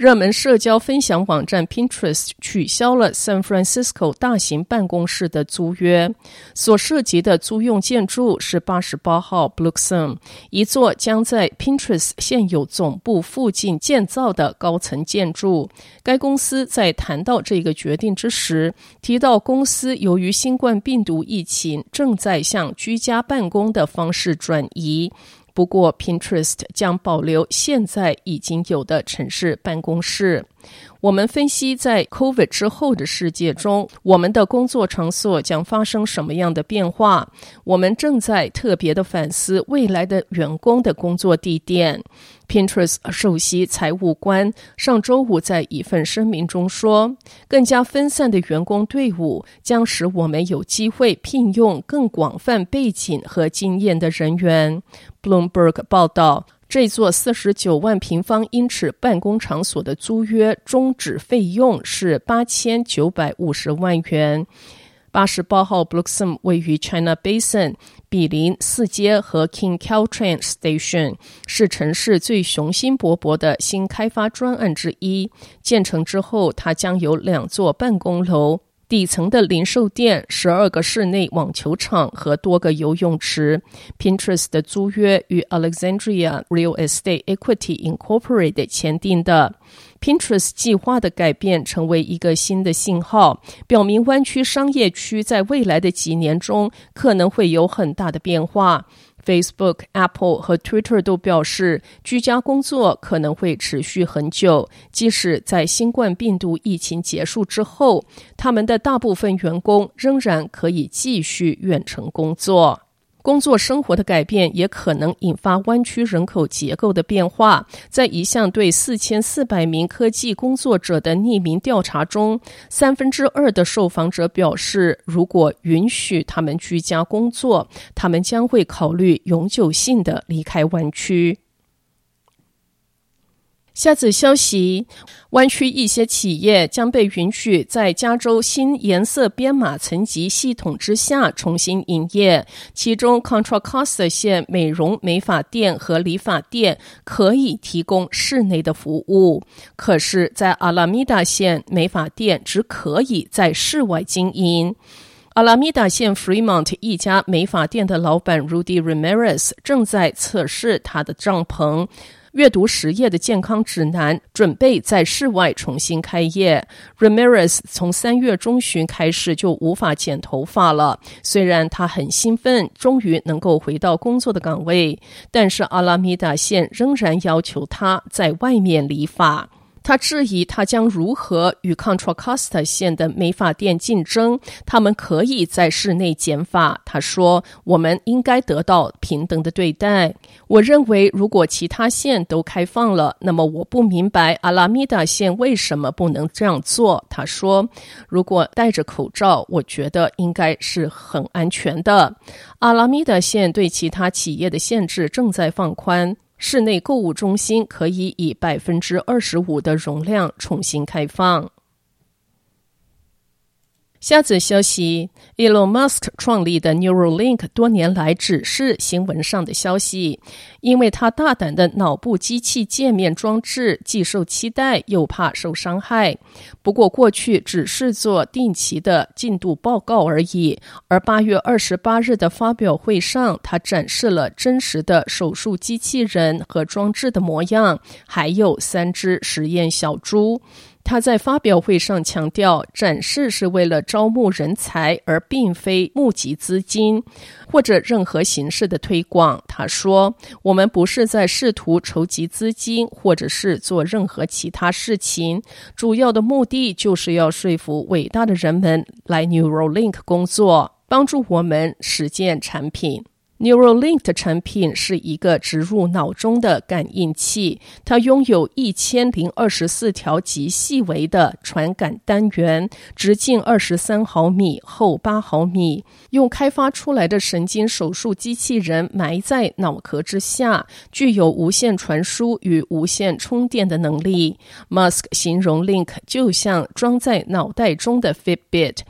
热门社交分享网站 Pinterest 取消了 San Francisco 大型办公室的租约，所涉及的租用建筑是八十八号 Bluxome，一座将在 Pinterest 现有总部附近建造的高层建筑。该公司在谈到这个决定之时，提到公司由于新冠病毒疫情正在向居家办公的方式转移。不过，Pinterest 将保留现在已经有的城市办公室。我们分析，在 COVID 之后的世界中，我们的工作场所将发生什么样的变化？我们正在特别的反思未来的员工的工作地点。Pinterest 首席财务官上周五在一份声明中说：“更加分散的员工队伍将使我们有机会聘用更广泛背景和经验的人员。” Bloomberg 报道。这座四十九万平方英尺办公场所的租约终止费用是八千九百五十万元。八十八号 Bluxome 位于 China Basin，毗邻四街和 King Caltrain Station，是城市最雄心勃勃的新开发专案之一。建成之后，它将有两座办公楼。底层的零售店、十二个室内网球场和多个游泳池。Pinterest 的租约与 Alexandria Real Estate Equity Incorporated 签订的。Pinterest 计划的改变成为一个新的信号，表明湾区商业区在未来的几年中可能会有很大的变化。Facebook、Apple 和 Twitter 都表示，居家工作可能会持续很久，即使在新冠病毒疫情结束之后，他们的大部分员工仍然可以继续远程工作。工作生活的改变也可能引发湾区人口结构的变化。在一项对四千四百名科技工作者的匿名调查中，三分之二的受访者表示，如果允许他们居家工作，他们将会考虑永久性的离开湾区。下次消息，湾区一些企业将被允许在加州新颜色编码层级系统之下重新营业。其中，Contra Costa 线美容美发店和理发店可以提供室内的服务，可是，在阿拉米达县美发店只可以在室外经营。阿拉米达县 Fremont 一家美发店的老板 Rudy Ramirez 正在测试他的帐篷。阅读实业的健康指南，准备在室外重新开业。Ramirez 从三月中旬开始就无法剪头发了。虽然他很兴奋，终于能够回到工作的岗位，但是阿拉米达县仍然要求他在外面理发。他质疑他将如何与 Contra Costa 线的美发店竞争。他们可以在室内剪发。他说：“我们应该得到平等的对待。”我认为，如果其他线都开放了，那么我不明白阿拉米达线为什么不能这样做。他说：“如果戴着口罩，我觉得应该是很安全的。”阿拉米达线对其他企业的限制正在放宽。室内购物中心可以以百分之二十五的容量重新开放。下则消息，Elon Musk 创立的 Neuralink 多年来只是新闻上的消息，因为他大胆的脑部机器界面装置既受期待又怕受伤害。不过过去只是做定期的进度报告而已。而八月二十八日的发表会上，他展示了真实的手术机器人和装置的模样，还有三只实验小猪。他在发表会上强调，展示是为了招募人才，而并非募集资金或者任何形式的推广。他说：“我们不是在试图筹集资金，或者是做任何其他事情。主要的目的就是要说服伟大的人们来 Neuralink 工作，帮助我们实践产品。” Neuralink 的产品是一个植入脑中的感应器，它拥有一千零二十四条极细微的传感单元，直径二十三毫米，厚八毫米，用开发出来的神经手术机器人埋在脑壳之下，具有无线传输与无线充电的能力。Musk 形容 Link 就像装在脑袋中的 Fitbit。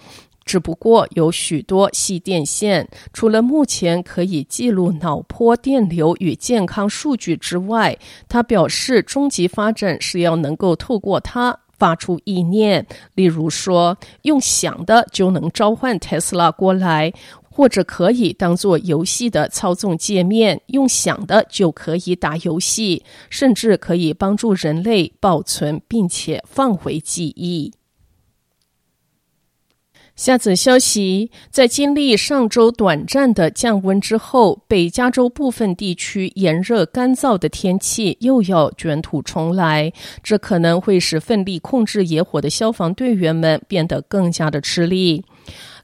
只不过有许多细电线，除了目前可以记录脑波电流与健康数据之外，他表示，终极发展是要能够透过它发出意念，例如说用想的就能召唤特斯拉过来，或者可以当做游戏的操纵界面，用想的就可以打游戏，甚至可以帮助人类保存并且放回记忆。下则消息，在经历上周短暂的降温之后，北加州部分地区炎热干燥的天气又要卷土重来，这可能会使奋力控制野火的消防队员们变得更加的吃力。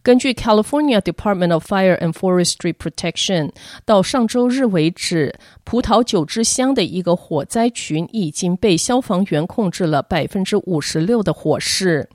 根据 California Department of Fire and Forestry Protection，到上周日为止，葡萄酒之乡的一个火灾群已经被消防员控制了百分之五十六的火势。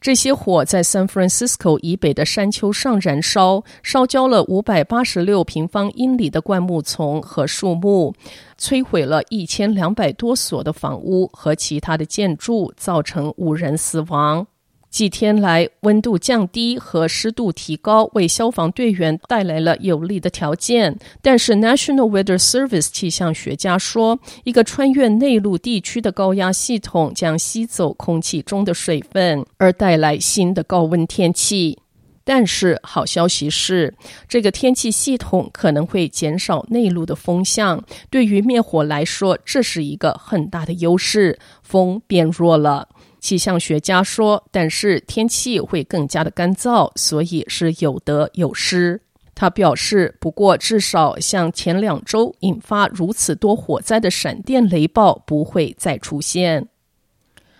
这些火在 San Francisco 以北的山丘上燃烧，烧焦了五百八十六平方英里的灌木丛和树木，摧毁了一千两百多所的房屋和其他的建筑，造成五人死亡。几天来，温度降低和湿度提高，为消防队员带来了有利的条件。但是，National Weather Service 气象学家说，一个穿越内陆地区的高压系统将吸走空气中的水分，而带来新的高温天气。但是，好消息是，这个天气系统可能会减少内陆的风向。对于灭火来说，这是一个很大的优势。风变弱了。气象学家说，但是天气会更加的干燥，所以是有得有失。他表示，不过至少像前两周引发如此多火灾的闪电雷暴不会再出现。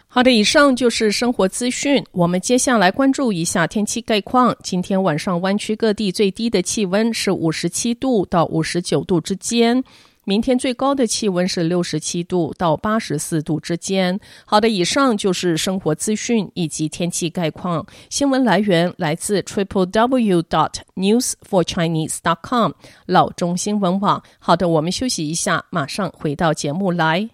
好的，以上就是生活资讯。我们接下来关注一下天气概况。今天晚上湾区各地最低的气温是五十七度到五十九度之间。明天最高的气温是六十七度到八十四度之间。好的，以上就是生活资讯以及天气概况。新闻来源来自 triple w dot news for chinese dot com 老中新闻网。好的，我们休息一下，马上回到节目来。